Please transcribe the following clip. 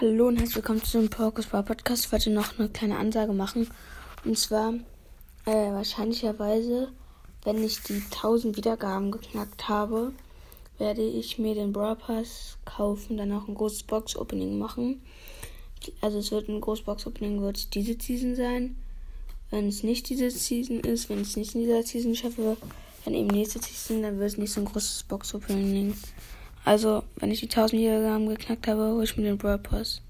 Hallo und herzlich willkommen zu dem Focus Bar Podcast. Ich wollte noch eine kleine Ansage machen. Und zwar, äh, wahrscheinlicherweise, wenn ich die 1000 Wiedergaben geknackt habe, werde ich mir den Brawl Pass kaufen, dann auch ein großes Box Opening machen. Also es wird ein großes Box Opening wird diese Season sein. Wenn es nicht diese Season ist, wenn ich es nicht in dieser Season schaffe, dann eben nächste Season, dann wird es nicht so ein großes Box Opening. Also, wenn ich die 1000 Wiedergaben geknackt habe, hole ich mir den Brawl Pass.